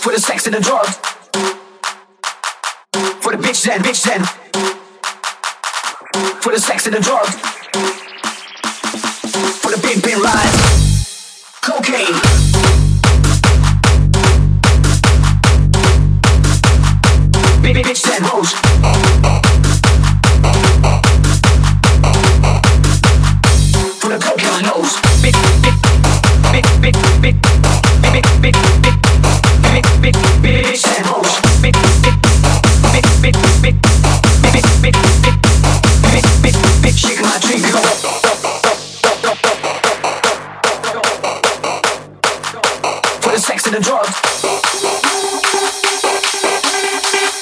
For the sex and the drugs. For the bitch then, bitch then. For the sex and the drugs. For the big, big lies, Cocaine. Baby bitch then hoes. For the cocaine nose. to the drugs.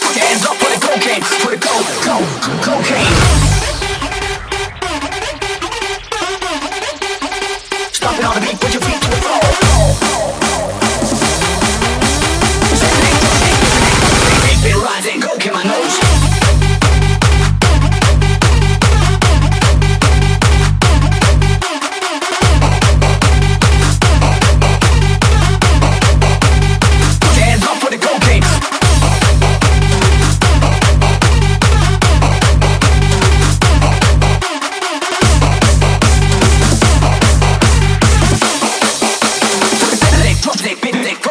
Put your hands up for the cocaine, for the co, co, cocaine. Stomping on the beat, put your feet to the floor.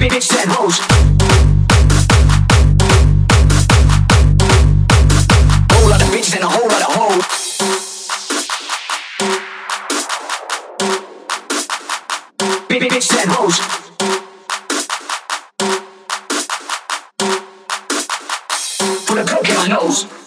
bitch and hoes. Whole lot of bitches and a whole lot of hoes. Bitch and hoes. Put a coke in my nose.